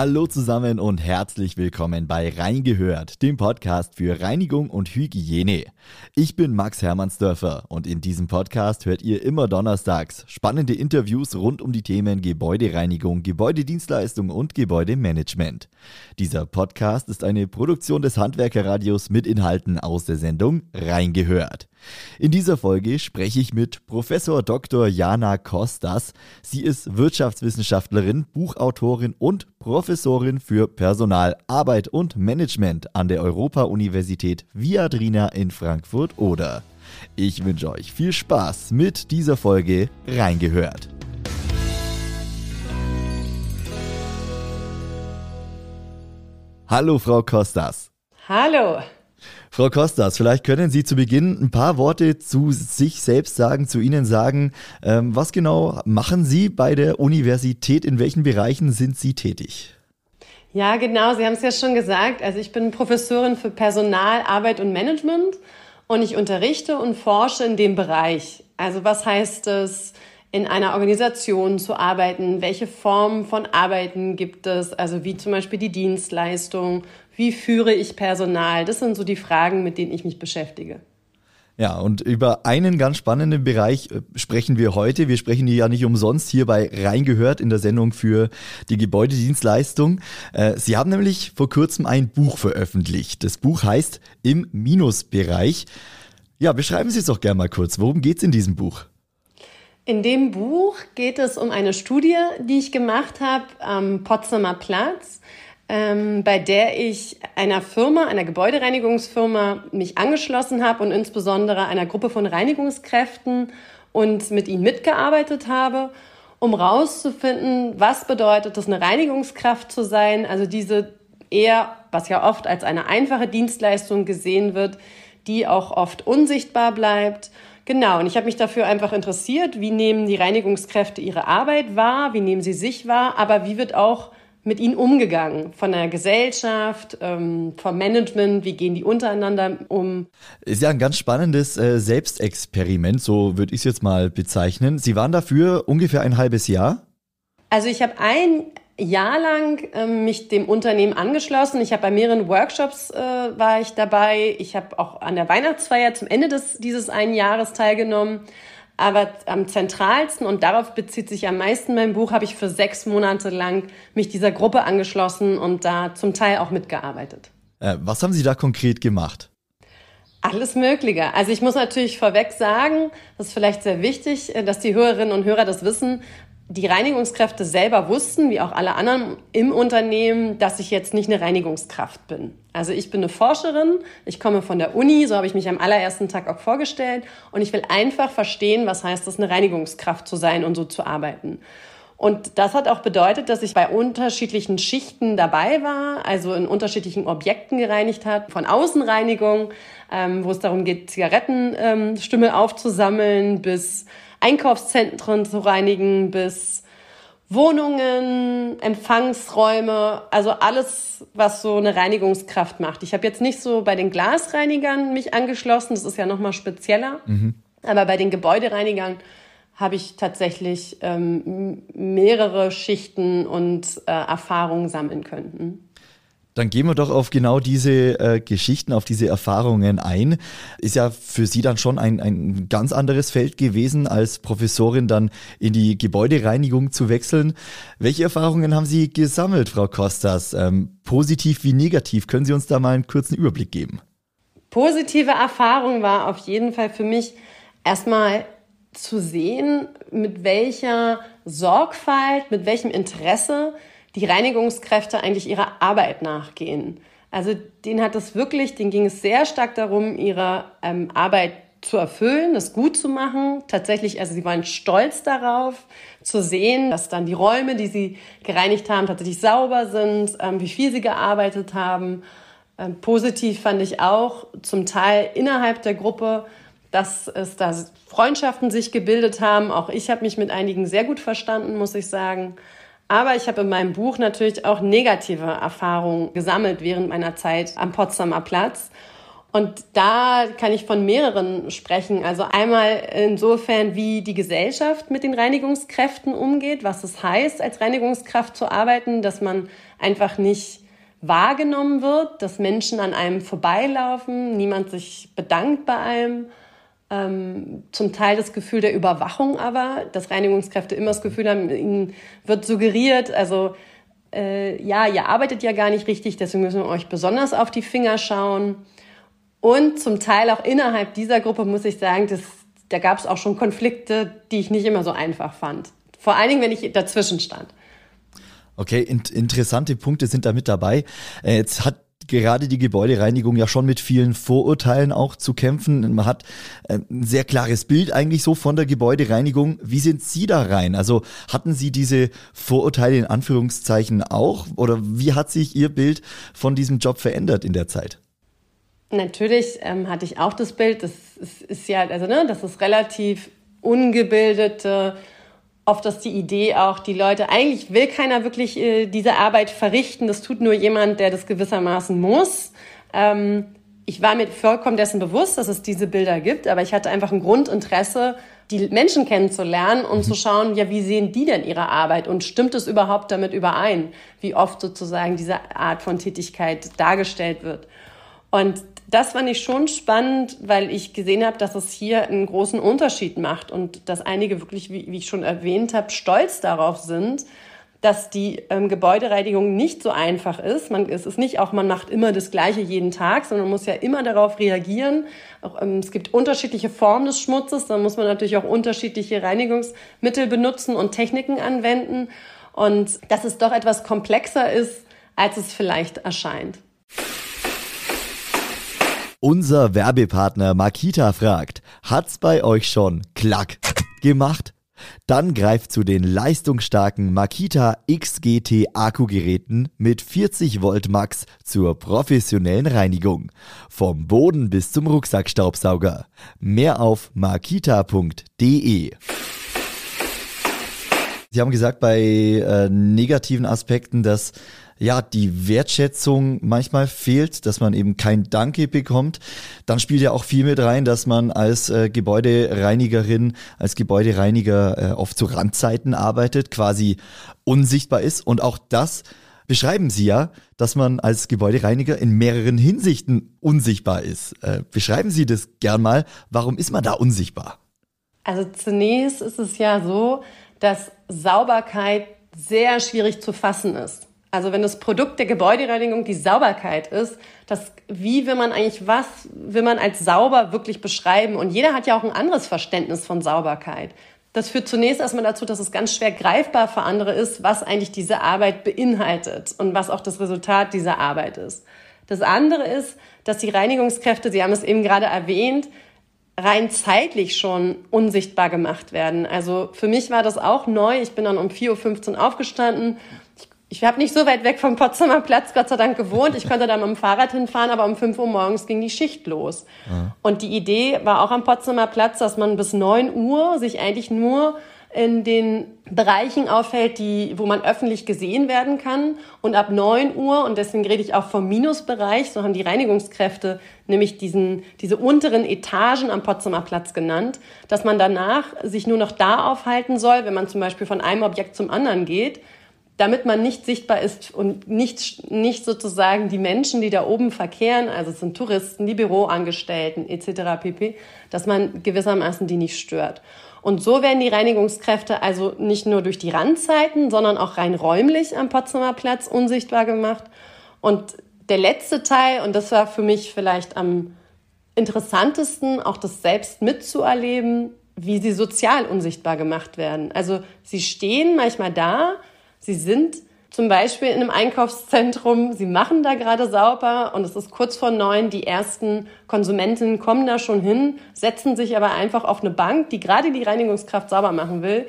Hallo zusammen und herzlich willkommen bei Reingehört, dem Podcast für Reinigung und Hygiene. Ich bin Max Hermannsdörfer und in diesem Podcast hört ihr immer donnerstags spannende Interviews rund um die Themen Gebäudereinigung, Gebäudedienstleistung und Gebäudemanagement. Dieser Podcast ist eine Produktion des Handwerkerradios mit Inhalten aus der Sendung Reingehört. In dieser Folge spreche ich mit Professor Dr. Jana Kostas. Sie ist Wirtschaftswissenschaftlerin, Buchautorin und Professorin für Personal, Arbeit und Management an der Europa-Universität Viadrina in Frankfurt-Oder. Ich wünsche euch viel Spaß mit dieser Folge Reingehört. Hallo, Frau Kostas. Hallo. Frau Kostas, vielleicht können Sie zu Beginn ein paar Worte zu sich selbst sagen, zu Ihnen sagen. Ähm, was genau machen Sie bei der Universität? In welchen Bereichen sind Sie tätig? Ja, genau. Sie haben es ja schon gesagt. Also ich bin Professorin für Personal, Arbeit und Management und ich unterrichte und forsche in dem Bereich. Also was heißt es, in einer Organisation zu arbeiten? Welche Formen von Arbeiten gibt es? Also wie zum Beispiel die Dienstleistung wie führe ich Personal? Das sind so die Fragen, mit denen ich mich beschäftige. Ja, und über einen ganz spannenden Bereich äh, sprechen wir heute. Wir sprechen hier ja nicht umsonst hier bei Reingehört in der Sendung für die Gebäudedienstleistung. Äh, Sie haben nämlich vor kurzem ein Buch veröffentlicht. Das Buch heißt Im Minusbereich. Ja, beschreiben Sie es doch gerne mal kurz. Worum geht es in diesem Buch? In dem Buch geht es um eine Studie, die ich gemacht habe am Potsdamer Platz ähm, bei der ich einer Firma, einer Gebäudereinigungsfirma, mich angeschlossen habe und insbesondere einer Gruppe von Reinigungskräften und mit ihnen mitgearbeitet habe, um rauszufinden, was bedeutet es, eine Reinigungskraft zu sein, also diese eher, was ja oft als eine einfache Dienstleistung gesehen wird, die auch oft unsichtbar bleibt. Genau, und ich habe mich dafür einfach interessiert, wie nehmen die Reinigungskräfte ihre Arbeit wahr, wie nehmen sie sich wahr, aber wie wird auch mit ihnen umgegangen? Von der Gesellschaft, ähm, vom Management, wie gehen die untereinander um? Ist ja ein ganz spannendes äh, Selbstexperiment, so würde ich es jetzt mal bezeichnen. Sie waren dafür ungefähr ein halbes Jahr? Also ich habe ein Jahr lang ähm, mich dem Unternehmen angeschlossen. Ich habe bei mehreren Workshops äh, war ich dabei. Ich habe auch an der Weihnachtsfeier zum Ende des, dieses einen Jahres teilgenommen. Aber am zentralsten und darauf bezieht sich am meisten mein Buch, habe ich für sechs Monate lang mich dieser Gruppe angeschlossen und da zum Teil auch mitgearbeitet. Äh, was haben Sie da konkret gemacht? Alles Mögliche. Also ich muss natürlich vorweg sagen, das ist vielleicht sehr wichtig, äh, dass die Hörerinnen und Hörer das wissen die Reinigungskräfte selber wussten, wie auch alle anderen im Unternehmen, dass ich jetzt nicht eine Reinigungskraft bin. Also ich bin eine Forscherin, ich komme von der Uni, so habe ich mich am allerersten Tag auch vorgestellt und ich will einfach verstehen, was heißt es, eine Reinigungskraft zu sein und so zu arbeiten. Und das hat auch bedeutet, dass ich bei unterschiedlichen Schichten dabei war, also in unterschiedlichen Objekten gereinigt hat, von Außenreinigung, ähm, wo es darum geht, Zigarettenstimme ähm, aufzusammeln, bis Einkaufszentren zu reinigen bis Wohnungen, Empfangsräume, also alles, was so eine Reinigungskraft macht. Ich habe jetzt nicht so bei den Glasreinigern mich angeschlossen, das ist ja nochmal spezieller, mhm. aber bei den Gebäudereinigern habe ich tatsächlich ähm, mehrere Schichten und äh, Erfahrungen sammeln können. Dann gehen wir doch auf genau diese äh, Geschichten, auf diese Erfahrungen ein. Ist ja für Sie dann schon ein, ein ganz anderes Feld gewesen, als Professorin dann in die Gebäudereinigung zu wechseln. Welche Erfahrungen haben Sie gesammelt, Frau Kostas? Ähm, positiv wie negativ? Können Sie uns da mal einen kurzen Überblick geben? Positive Erfahrung war auf jeden Fall für mich erstmal zu sehen, mit welcher Sorgfalt, mit welchem Interesse die Reinigungskräfte eigentlich ihrer Arbeit nachgehen. Also denen hat es wirklich, denen ging es sehr stark darum, ihre ähm, Arbeit zu erfüllen, das gut zu machen. Tatsächlich, also sie waren stolz darauf, zu sehen, dass dann die Räume, die sie gereinigt haben, tatsächlich sauber sind, ähm, wie viel sie gearbeitet haben. Ähm, positiv fand ich auch zum Teil innerhalb der Gruppe, dass es da Freundschaften sich gebildet haben. Auch ich habe mich mit einigen sehr gut verstanden, muss ich sagen. Aber ich habe in meinem Buch natürlich auch negative Erfahrungen gesammelt während meiner Zeit am Potsdamer Platz. Und da kann ich von mehreren sprechen. Also einmal insofern, wie die Gesellschaft mit den Reinigungskräften umgeht, was es heißt, als Reinigungskraft zu arbeiten, dass man einfach nicht wahrgenommen wird, dass Menschen an einem vorbeilaufen, niemand sich bedankt bei einem. Ähm, zum Teil das Gefühl der Überwachung aber, dass Reinigungskräfte immer das Gefühl haben, ihnen wird suggeriert, also äh, ja, ihr arbeitet ja gar nicht richtig, deswegen müssen wir euch besonders auf die Finger schauen. Und zum Teil auch innerhalb dieser Gruppe muss ich sagen, das, da gab es auch schon Konflikte, die ich nicht immer so einfach fand. Vor allen Dingen, wenn ich dazwischen stand. Okay, in interessante Punkte sind da mit dabei. Äh, jetzt hat gerade die Gebäudereinigung ja schon mit vielen Vorurteilen auch zu kämpfen. Man hat äh, ein sehr klares Bild eigentlich so von der Gebäudereinigung. Wie sind Sie da rein? Also hatten Sie diese Vorurteile in Anführungszeichen auch? Oder wie hat sich Ihr Bild von diesem Job verändert in der Zeit? Natürlich ähm, hatte ich auch das Bild, das ist, ist ja, also ne, das ist relativ ungebildete, oft ist die Idee auch, die Leute, eigentlich will keiner wirklich äh, diese Arbeit verrichten, das tut nur jemand, der das gewissermaßen muss. Ähm, ich war mir vollkommen dessen bewusst, dass es diese Bilder gibt, aber ich hatte einfach ein Grundinteresse, die Menschen kennenzulernen und zu schauen, ja, wie sehen die denn ihre Arbeit und stimmt es überhaupt damit überein, wie oft sozusagen diese Art von Tätigkeit dargestellt wird. Und das fand ich schon spannend, weil ich gesehen habe, dass es hier einen großen Unterschied macht und dass einige wirklich, wie, wie ich schon erwähnt habe, stolz darauf sind, dass die ähm, Gebäudereinigung nicht so einfach ist. Man, es ist nicht auch, man macht immer das Gleiche jeden Tag, sondern man muss ja immer darauf reagieren. Auch, ähm, es gibt unterschiedliche Formen des Schmutzes, dann muss man natürlich auch unterschiedliche Reinigungsmittel benutzen und Techniken anwenden. Und dass es doch etwas komplexer ist, als es vielleicht erscheint. Unser Werbepartner Makita fragt, hat's bei euch schon klack gemacht? Dann greift zu den leistungsstarken Makita XGT Akkugeräten mit 40 Volt Max zur professionellen Reinigung. Vom Boden bis zum Rucksackstaubsauger. Mehr auf makita.de. Sie haben gesagt bei äh, negativen Aspekten, dass ja, die Wertschätzung manchmal fehlt, dass man eben kein Danke bekommt. Dann spielt ja auch viel mit rein, dass man als äh, Gebäudereinigerin, als Gebäudereiniger äh, oft zu Randzeiten arbeitet, quasi unsichtbar ist. Und auch das beschreiben Sie ja, dass man als Gebäudereiniger in mehreren Hinsichten unsichtbar ist. Äh, beschreiben Sie das gern mal. Warum ist man da unsichtbar? Also zunächst ist es ja so, dass Sauberkeit sehr schwierig zu fassen ist. Also wenn das Produkt der Gebäudereinigung die Sauberkeit ist, das, wie will man eigentlich was, will man als sauber wirklich beschreiben? Und jeder hat ja auch ein anderes Verständnis von Sauberkeit. Das führt zunächst erstmal dazu, dass es ganz schwer greifbar für andere ist, was eigentlich diese Arbeit beinhaltet und was auch das Resultat dieser Arbeit ist. Das andere ist, dass die Reinigungskräfte, Sie haben es eben gerade erwähnt, rein zeitlich schon unsichtbar gemacht werden. Also für mich war das auch neu. Ich bin dann um 4.15 Uhr aufgestanden ich habe nicht so weit weg vom Potsdamer Platz, Gott sei Dank, gewohnt. Ich konnte da mit dem Fahrrad hinfahren, aber um 5 Uhr morgens ging die Schicht los. Ja. Und die Idee war auch am Potsdamer Platz, dass man bis 9 Uhr sich eigentlich nur in den Bereichen aufhält, die, wo man öffentlich gesehen werden kann. Und ab 9 Uhr, und deswegen rede ich auch vom Minusbereich, so haben die Reinigungskräfte nämlich diesen, diese unteren Etagen am Potsdamer Platz genannt, dass man danach sich nur noch da aufhalten soll, wenn man zum Beispiel von einem Objekt zum anderen geht, damit man nicht sichtbar ist und nicht, nicht sozusagen die Menschen, die da oben verkehren, also es sind Touristen, die Büroangestellten etc. pp., dass man gewissermaßen die nicht stört. Und so werden die Reinigungskräfte also nicht nur durch die Randzeiten, sondern auch rein räumlich am Potsdamer Platz unsichtbar gemacht. Und der letzte Teil, und das war für mich vielleicht am interessantesten, auch das selbst mitzuerleben, wie sie sozial unsichtbar gemacht werden. Also sie stehen manchmal da, Sie sind zum Beispiel in einem Einkaufszentrum, Sie machen da gerade sauber und es ist kurz vor neun, die ersten Konsumentinnen kommen da schon hin, setzen sich aber einfach auf eine Bank, die gerade die Reinigungskraft sauber machen will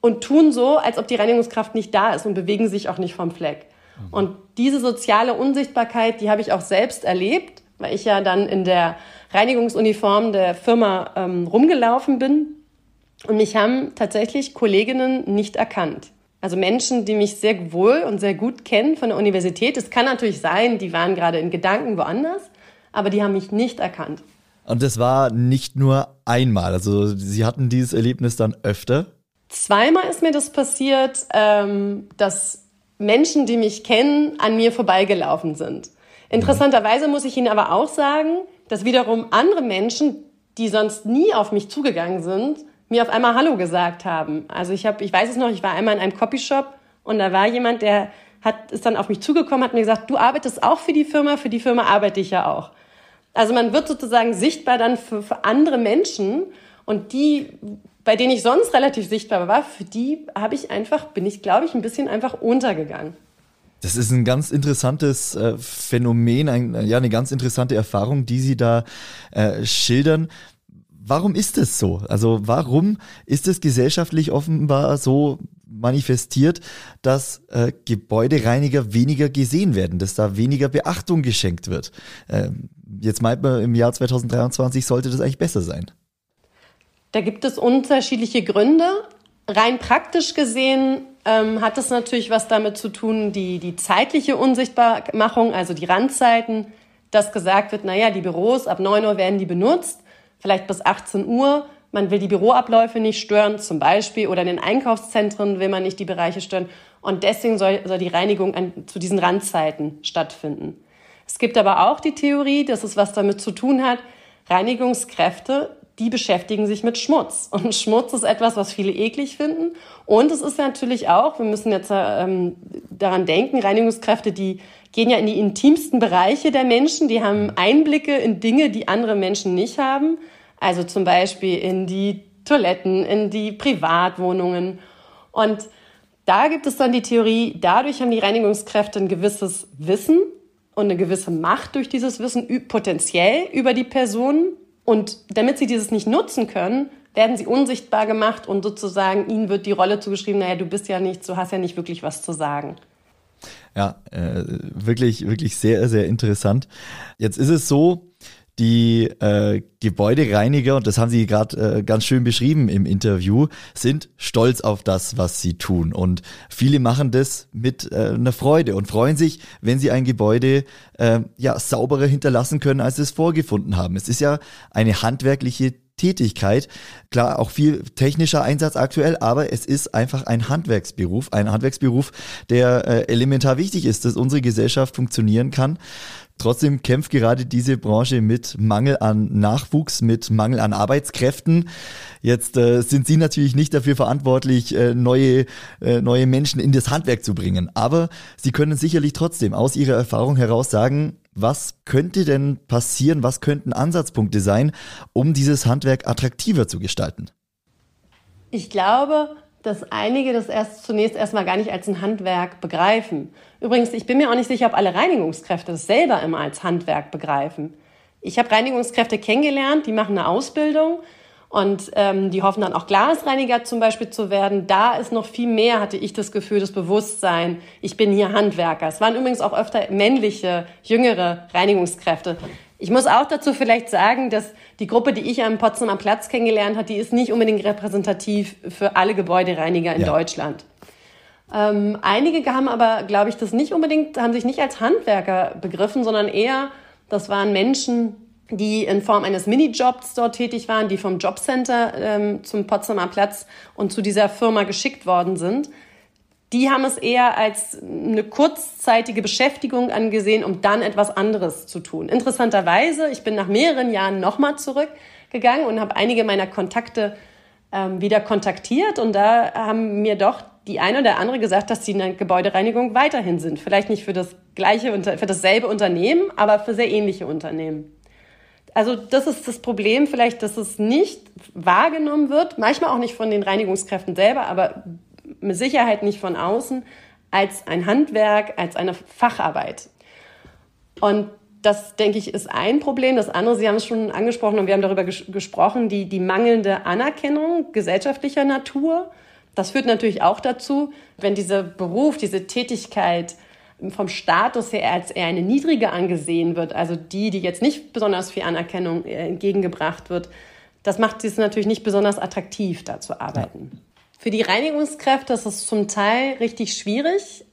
und tun so, als ob die Reinigungskraft nicht da ist und bewegen sich auch nicht vom Fleck. Mhm. Und diese soziale Unsichtbarkeit, die habe ich auch selbst erlebt, weil ich ja dann in der Reinigungsuniform der Firma ähm, rumgelaufen bin. Und mich haben tatsächlich Kolleginnen nicht erkannt. Also Menschen, die mich sehr wohl und sehr gut kennen von der Universität. Es kann natürlich sein, die waren gerade in Gedanken woanders. aber die haben mich nicht erkannt. Und das war nicht nur einmal, also Sie hatten dieses Erlebnis dann öfter? Zweimal ist mir das passiert, ähm, dass Menschen, die mich kennen, an mir vorbeigelaufen sind. Interessanterweise muss ich Ihnen aber auch sagen, dass wiederum andere Menschen, die sonst nie auf mich zugegangen sind, mir auf einmal Hallo gesagt haben. Also ich habe, ich weiß es noch, ich war einmal in einem Copyshop und da war jemand, der hat, ist dann auf mich zugekommen, hat mir gesagt, du arbeitest auch für die Firma, für die Firma arbeite ich ja auch. Also man wird sozusagen sichtbar dann für, für andere Menschen und die, bei denen ich sonst relativ sichtbar war, für die habe ich einfach, bin ich, glaube ich, ein bisschen einfach untergegangen. Das ist ein ganz interessantes äh, Phänomen, ein, ja, eine ganz interessante Erfahrung, die Sie da äh, schildern. Warum ist es so? Also warum ist es gesellschaftlich offenbar so manifestiert, dass äh, Gebäudereiniger weniger gesehen werden, dass da weniger Beachtung geschenkt wird? Ähm, jetzt meint man, im Jahr 2023 sollte das eigentlich besser sein. Da gibt es unterschiedliche Gründe. Rein praktisch gesehen ähm, hat es natürlich was damit zu tun, die, die zeitliche Unsichtbarmachung, also die Randzeiten, dass gesagt wird, naja, die Büros ab 9 Uhr werden die benutzt vielleicht bis 18 Uhr. Man will die Büroabläufe nicht stören, zum Beispiel, oder in den Einkaufszentren will man nicht die Bereiche stören. Und deswegen soll, soll die Reinigung an, zu diesen Randzeiten stattfinden. Es gibt aber auch die Theorie, dass es was damit zu tun hat, Reinigungskräfte, die beschäftigen sich mit Schmutz. Und Schmutz ist etwas, was viele eklig finden. Und es ist natürlich auch, wir müssen jetzt ähm, daran denken, Reinigungskräfte, die gehen ja in die intimsten Bereiche der Menschen, die haben Einblicke in Dinge, die andere Menschen nicht haben. Also zum Beispiel in die Toiletten, in die Privatwohnungen. Und da gibt es dann die Theorie, dadurch haben die Reinigungskräfte ein gewisses Wissen und eine gewisse Macht durch dieses Wissen potenziell über die Personen. Und damit sie dieses nicht nutzen können, werden sie unsichtbar gemacht und sozusagen ihnen wird die Rolle zugeschrieben, naja, du bist ja nicht, du hast ja nicht wirklich was zu sagen. Ja, äh, wirklich, wirklich sehr, sehr interessant. Jetzt ist es so, die äh, Gebäudereiniger, und das haben Sie gerade äh, ganz schön beschrieben im Interview, sind stolz auf das, was sie tun. Und viele machen das mit äh, einer Freude und freuen sich, wenn sie ein Gebäude äh, ja sauberer hinterlassen können, als sie es vorgefunden haben. Es ist ja eine handwerkliche Tätigkeit. Klar, auch viel technischer Einsatz aktuell, aber es ist einfach ein Handwerksberuf, ein Handwerksberuf, der äh, elementar wichtig ist, dass unsere Gesellschaft funktionieren kann. Trotzdem kämpft gerade diese Branche mit Mangel an Nachwuchs, mit Mangel an Arbeitskräften. Jetzt äh, sind Sie natürlich nicht dafür verantwortlich, äh, neue, äh, neue Menschen in das Handwerk zu bringen. Aber Sie können sicherlich trotzdem aus Ihrer Erfahrung heraus sagen, was könnte denn passieren, was könnten Ansatzpunkte sein, um dieses Handwerk attraktiver zu gestalten? Ich glaube, dass einige das erst zunächst erstmal gar nicht als ein Handwerk begreifen. Übrigens, ich bin mir auch nicht sicher, ob alle Reinigungskräfte das selber immer als Handwerk begreifen. Ich habe Reinigungskräfte kennengelernt, die machen eine Ausbildung und ähm, die hoffen dann auch Glasreiniger zum Beispiel zu werden. Da ist noch viel mehr, hatte ich das Gefühl, das Bewusstsein, ich bin hier Handwerker. Es waren übrigens auch öfter männliche, jüngere Reinigungskräfte. Ich muss auch dazu vielleicht sagen, dass die Gruppe, die ich am Potsdamer Platz kennengelernt habe, die ist nicht unbedingt repräsentativ für alle Gebäudereiniger in ja. Deutschland. Ähm, einige haben aber, glaube ich, das nicht unbedingt, haben sich nicht als Handwerker begriffen, sondern eher, das waren Menschen, die in Form eines Minijobs dort tätig waren, die vom Jobcenter ähm, zum Potsdamer Platz und zu dieser Firma geschickt worden sind. Die haben es eher als eine kurzzeitige Beschäftigung angesehen, um dann etwas anderes zu tun. Interessanterweise, ich bin nach mehreren Jahren nochmal zurückgegangen und habe einige meiner Kontakte ähm, wieder kontaktiert und da haben mir doch die eine oder andere gesagt, dass sie in der Gebäudereinigung weiterhin sind. Vielleicht nicht für das gleiche, für dasselbe Unternehmen, aber für sehr ähnliche Unternehmen. Also das ist das Problem vielleicht, dass es nicht wahrgenommen wird, manchmal auch nicht von den Reinigungskräften selber, aber mit Sicherheit nicht von außen, als ein Handwerk, als eine Facharbeit. Und das, denke ich, ist ein Problem. Das andere, Sie haben es schon angesprochen und wir haben darüber ges gesprochen, die, die mangelnde Anerkennung gesellschaftlicher Natur. Das führt natürlich auch dazu, wenn dieser Beruf, diese Tätigkeit vom Status her als eher eine niedrige angesehen wird, also die, die jetzt nicht besonders viel Anerkennung äh, entgegengebracht wird, das macht es natürlich nicht besonders attraktiv, da zu arbeiten. Für die Reinigungskräfte ist es zum Teil richtig schwierig,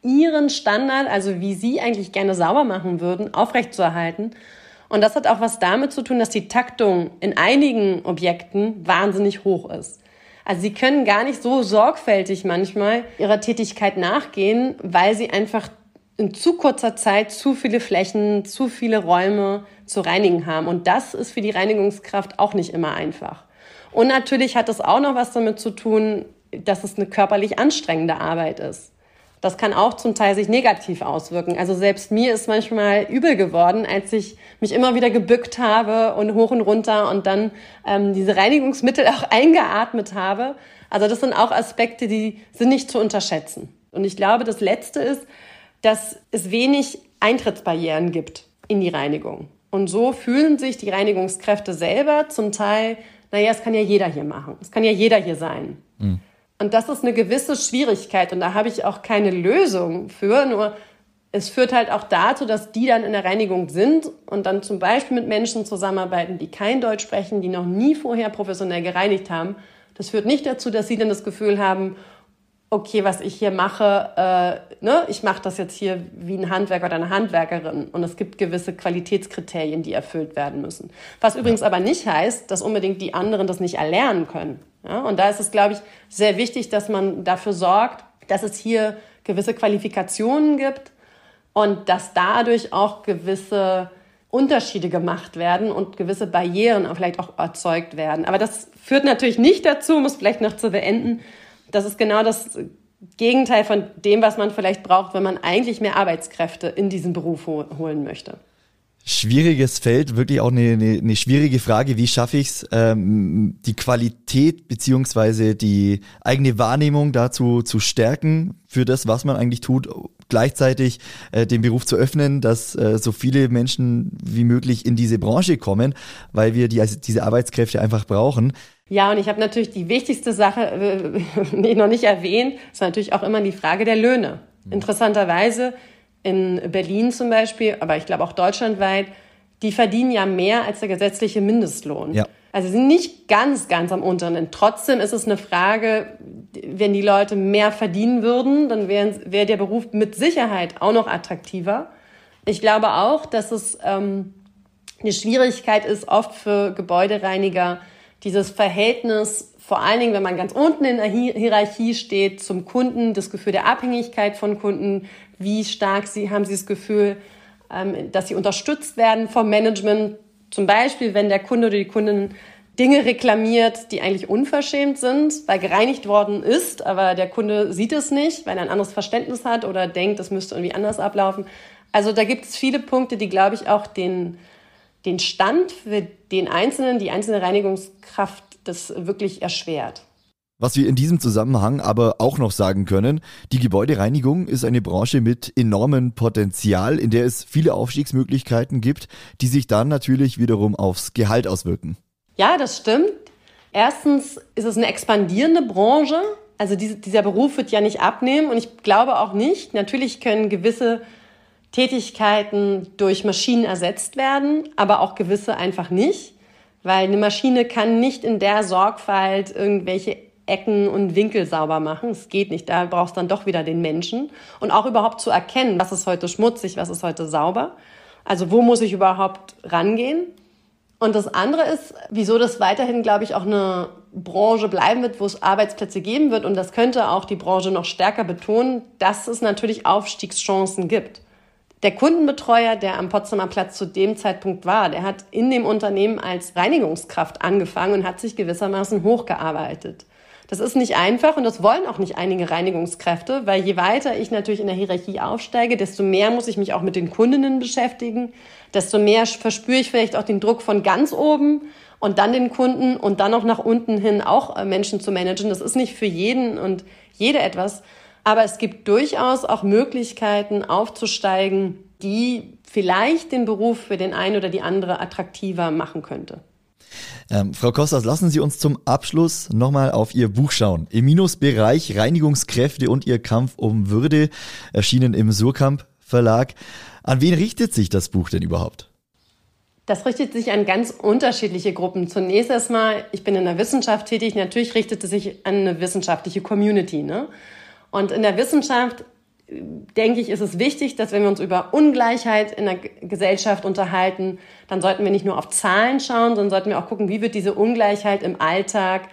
ihren Standard, also wie sie eigentlich gerne sauber machen würden, aufrechtzuerhalten. Und das hat auch was damit zu tun, dass die Taktung in einigen Objekten wahnsinnig hoch ist. Also sie können gar nicht so sorgfältig manchmal ihrer Tätigkeit nachgehen, weil sie einfach in zu kurzer Zeit zu viele Flächen, zu viele Räume zu reinigen haben. Und das ist für die Reinigungskraft auch nicht immer einfach. Und natürlich hat es auch noch was damit zu tun, dass es eine körperlich anstrengende Arbeit ist. Das kann auch zum Teil sich negativ auswirken. Also selbst mir ist manchmal übel geworden, als ich mich immer wieder gebückt habe und hoch und runter und dann ähm, diese Reinigungsmittel auch eingeatmet habe. Also das sind auch Aspekte, die sind nicht zu unterschätzen. Und ich glaube, das Letzte ist, dass es wenig Eintrittsbarrieren gibt in die Reinigung. Und so fühlen sich die Reinigungskräfte selber zum Teil, naja, es kann ja jeder hier machen. Es kann ja jeder hier sein. Mhm. Und das ist eine gewisse Schwierigkeit und da habe ich auch keine Lösung für. Nur es führt halt auch dazu, dass die dann in der Reinigung sind und dann zum Beispiel mit Menschen zusammenarbeiten, die kein Deutsch sprechen, die noch nie vorher professionell gereinigt haben. Das führt nicht dazu, dass sie dann das Gefühl haben, okay, was ich hier mache, äh, ne, ich mache das jetzt hier wie ein Handwerker oder eine Handwerkerin. Und es gibt gewisse Qualitätskriterien, die erfüllt werden müssen. Was übrigens aber nicht heißt, dass unbedingt die anderen das nicht erlernen können. Ja, und da ist es, glaube ich, sehr wichtig, dass man dafür sorgt, dass es hier gewisse Qualifikationen gibt und dass dadurch auch gewisse Unterschiede gemacht werden und gewisse Barrieren vielleicht auch erzeugt werden. Aber das führt natürlich nicht dazu, um es vielleicht noch zu beenden, das ist genau das Gegenteil von dem, was man vielleicht braucht, wenn man eigentlich mehr Arbeitskräfte in diesen Beruf holen möchte. Schwieriges Feld, wirklich auch eine, eine, eine schwierige Frage. Wie schaffe ich es, ähm, die Qualität beziehungsweise die eigene Wahrnehmung dazu zu stärken für das, was man eigentlich tut, gleichzeitig äh, den Beruf zu öffnen, dass äh, so viele Menschen wie möglich in diese Branche kommen, weil wir die, also diese Arbeitskräfte einfach brauchen. Ja, und ich habe natürlich die wichtigste Sache äh, noch nicht erwähnt, ist natürlich auch immer die Frage der Löhne. Mhm. Interessanterweise in Berlin zum Beispiel, aber ich glaube auch deutschlandweit, die verdienen ja mehr als der gesetzliche Mindestlohn. Ja. Also sie sind nicht ganz, ganz am unteren Ende. Trotzdem ist es eine Frage, wenn die Leute mehr verdienen würden, dann wäre wär der Beruf mit Sicherheit auch noch attraktiver. Ich glaube auch, dass es ähm, eine Schwierigkeit ist, oft für Gebäudereiniger, dieses Verhältnis, vor allen Dingen, wenn man ganz unten in der Hierarchie steht, zum Kunden, das Gefühl der Abhängigkeit von Kunden, wie stark sie, haben sie das Gefühl, ähm, dass sie unterstützt werden vom Management. Zum Beispiel, wenn der Kunde oder die Kundin Dinge reklamiert, die eigentlich unverschämt sind, weil gereinigt worden ist, aber der Kunde sieht es nicht, weil er ein anderes Verständnis hat oder denkt, das müsste irgendwie anders ablaufen. Also da gibt es viele Punkte, die, glaube ich, auch den, den Stand für den Einzelnen, die einzelne Reinigungskraft das wirklich erschwert. Was wir in diesem Zusammenhang aber auch noch sagen können, die Gebäudereinigung ist eine Branche mit enormem Potenzial, in der es viele Aufstiegsmöglichkeiten gibt, die sich dann natürlich wiederum aufs Gehalt auswirken. Ja, das stimmt. Erstens ist es eine expandierende Branche. Also dieser Beruf wird ja nicht abnehmen und ich glaube auch nicht. Natürlich können gewisse Tätigkeiten durch Maschinen ersetzt werden, aber auch gewisse einfach nicht, weil eine Maschine kann nicht in der Sorgfalt irgendwelche Ecken und Winkel sauber machen. Es geht nicht. Da brauchst dann doch wieder den Menschen. Und auch überhaupt zu erkennen, was ist heute schmutzig, was ist heute sauber. Also wo muss ich überhaupt rangehen? Und das andere ist, wieso das weiterhin, glaube ich, auch eine Branche bleiben wird, wo es Arbeitsplätze geben wird. Und das könnte auch die Branche noch stärker betonen, dass es natürlich Aufstiegschancen gibt. Der Kundenbetreuer, der am Potsdamer Platz zu dem Zeitpunkt war, der hat in dem Unternehmen als Reinigungskraft angefangen und hat sich gewissermaßen hochgearbeitet. Das ist nicht einfach und das wollen auch nicht einige Reinigungskräfte, weil je weiter ich natürlich in der Hierarchie aufsteige, desto mehr muss ich mich auch mit den Kundinnen beschäftigen, desto mehr verspüre ich vielleicht auch den Druck von ganz oben und dann den Kunden und dann auch nach unten hin auch äh, Menschen zu managen. Das ist nicht für jeden und jede etwas, aber es gibt durchaus auch Möglichkeiten aufzusteigen, die vielleicht den Beruf für den einen oder die andere attraktiver machen könnte. Ähm, Frau Kostas, lassen Sie uns zum Abschluss nochmal auf Ihr Buch schauen. Im Minusbereich Reinigungskräfte und Ihr Kampf um Würde, erschienen im Surkamp Verlag. An wen richtet sich das Buch denn überhaupt? Das richtet sich an ganz unterschiedliche Gruppen. Zunächst erstmal, ich bin in der Wissenschaft tätig, natürlich richtet es sich an eine wissenschaftliche Community. Ne? Und in der Wissenschaft denke ich, ist es wichtig, dass wenn wir uns über Ungleichheit in der Gesellschaft unterhalten, dann sollten wir nicht nur auf Zahlen schauen, sondern sollten wir auch gucken, wie wird diese Ungleichheit im Alltag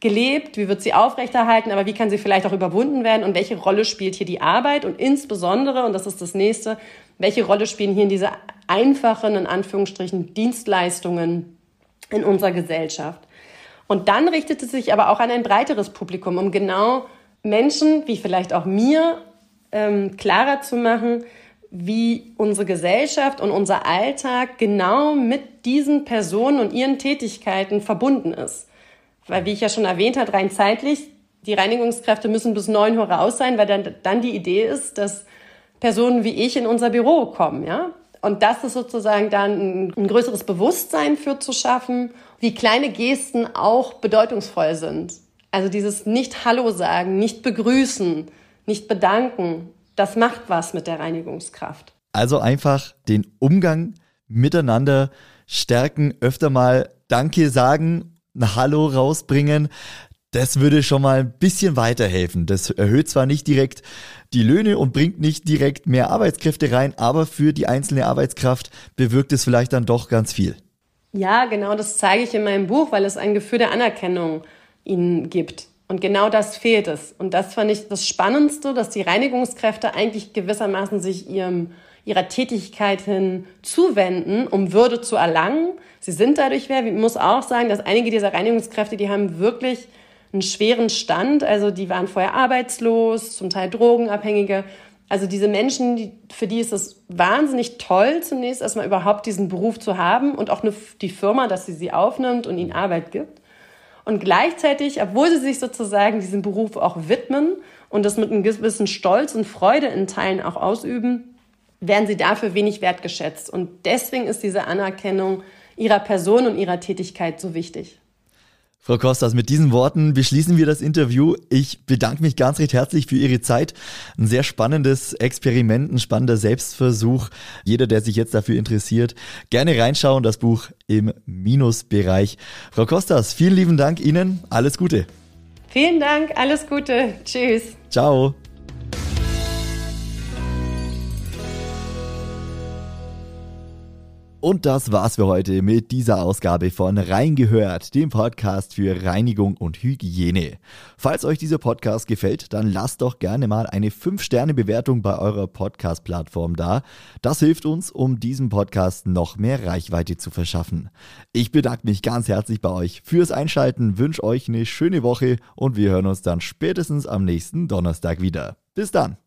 gelebt, wie wird sie aufrechterhalten, aber wie kann sie vielleicht auch überwunden werden und welche Rolle spielt hier die Arbeit und insbesondere, und das ist das nächste, welche Rolle spielen hier diese einfachen, in Anführungsstrichen, Dienstleistungen in unserer Gesellschaft. Und dann richtet es sich aber auch an ein breiteres Publikum, um genau Menschen, wie vielleicht auch mir, ähm, klarer zu machen, wie unsere Gesellschaft und unser Alltag genau mit diesen Personen und ihren Tätigkeiten verbunden ist. Weil, wie ich ja schon erwähnt habe, rein zeitlich, die Reinigungskräfte müssen bis neun Uhr raus sein, weil dann, dann die Idee ist, dass Personen wie ich in unser Büro kommen, ja. Und das ist sozusagen dann ein, ein größeres Bewusstsein für zu schaffen, wie kleine Gesten auch bedeutungsvoll sind. Also dieses nicht Hallo sagen, nicht begrüßen, nicht bedanken, das macht was mit der Reinigungskraft. Also einfach den Umgang miteinander stärken, öfter mal Danke sagen, ein Hallo rausbringen. Das würde schon mal ein bisschen weiterhelfen. Das erhöht zwar nicht direkt die Löhne und bringt nicht direkt mehr Arbeitskräfte rein, aber für die einzelne Arbeitskraft bewirkt es vielleicht dann doch ganz viel. Ja, genau, das zeige ich in meinem Buch, weil es ein Gefühl der Anerkennung ihnen gibt. Und genau das fehlt es. Und das fand ich das Spannendste, dass die Reinigungskräfte eigentlich gewissermaßen sich ihrem, ihrer Tätigkeit hin zuwenden, um Würde zu erlangen. Sie sind dadurch wer. Ich muss auch sagen, dass einige dieser Reinigungskräfte, die haben wirklich einen schweren Stand. Also die waren vorher arbeitslos, zum Teil Drogenabhängige. Also diese Menschen, die, für die ist es wahnsinnig toll, zunächst erstmal überhaupt diesen Beruf zu haben und auch eine, die Firma, dass sie sie aufnimmt und ihnen Arbeit gibt. Und gleichzeitig, obwohl sie sich sozusagen diesem Beruf auch widmen und das mit einem gewissen Stolz und Freude in Teilen auch ausüben, werden sie dafür wenig wertgeschätzt. Und deswegen ist diese Anerkennung ihrer Person und ihrer Tätigkeit so wichtig. Frau Kostas, mit diesen Worten beschließen wir das Interview. Ich bedanke mich ganz recht herzlich für Ihre Zeit. Ein sehr spannendes Experiment, ein spannender Selbstversuch. Jeder, der sich jetzt dafür interessiert, gerne reinschauen, das Buch im Minusbereich. Frau Kostas, vielen lieben Dank Ihnen. Alles Gute. Vielen Dank, alles Gute. Tschüss. Ciao. Und das war's für heute mit dieser Ausgabe von Reingehört, dem Podcast für Reinigung und Hygiene. Falls euch dieser Podcast gefällt, dann lasst doch gerne mal eine 5-Sterne-Bewertung bei eurer Podcast-Plattform da. Das hilft uns, um diesem Podcast noch mehr Reichweite zu verschaffen. Ich bedanke mich ganz herzlich bei euch fürs Einschalten, wünsche euch eine schöne Woche und wir hören uns dann spätestens am nächsten Donnerstag wieder. Bis dann!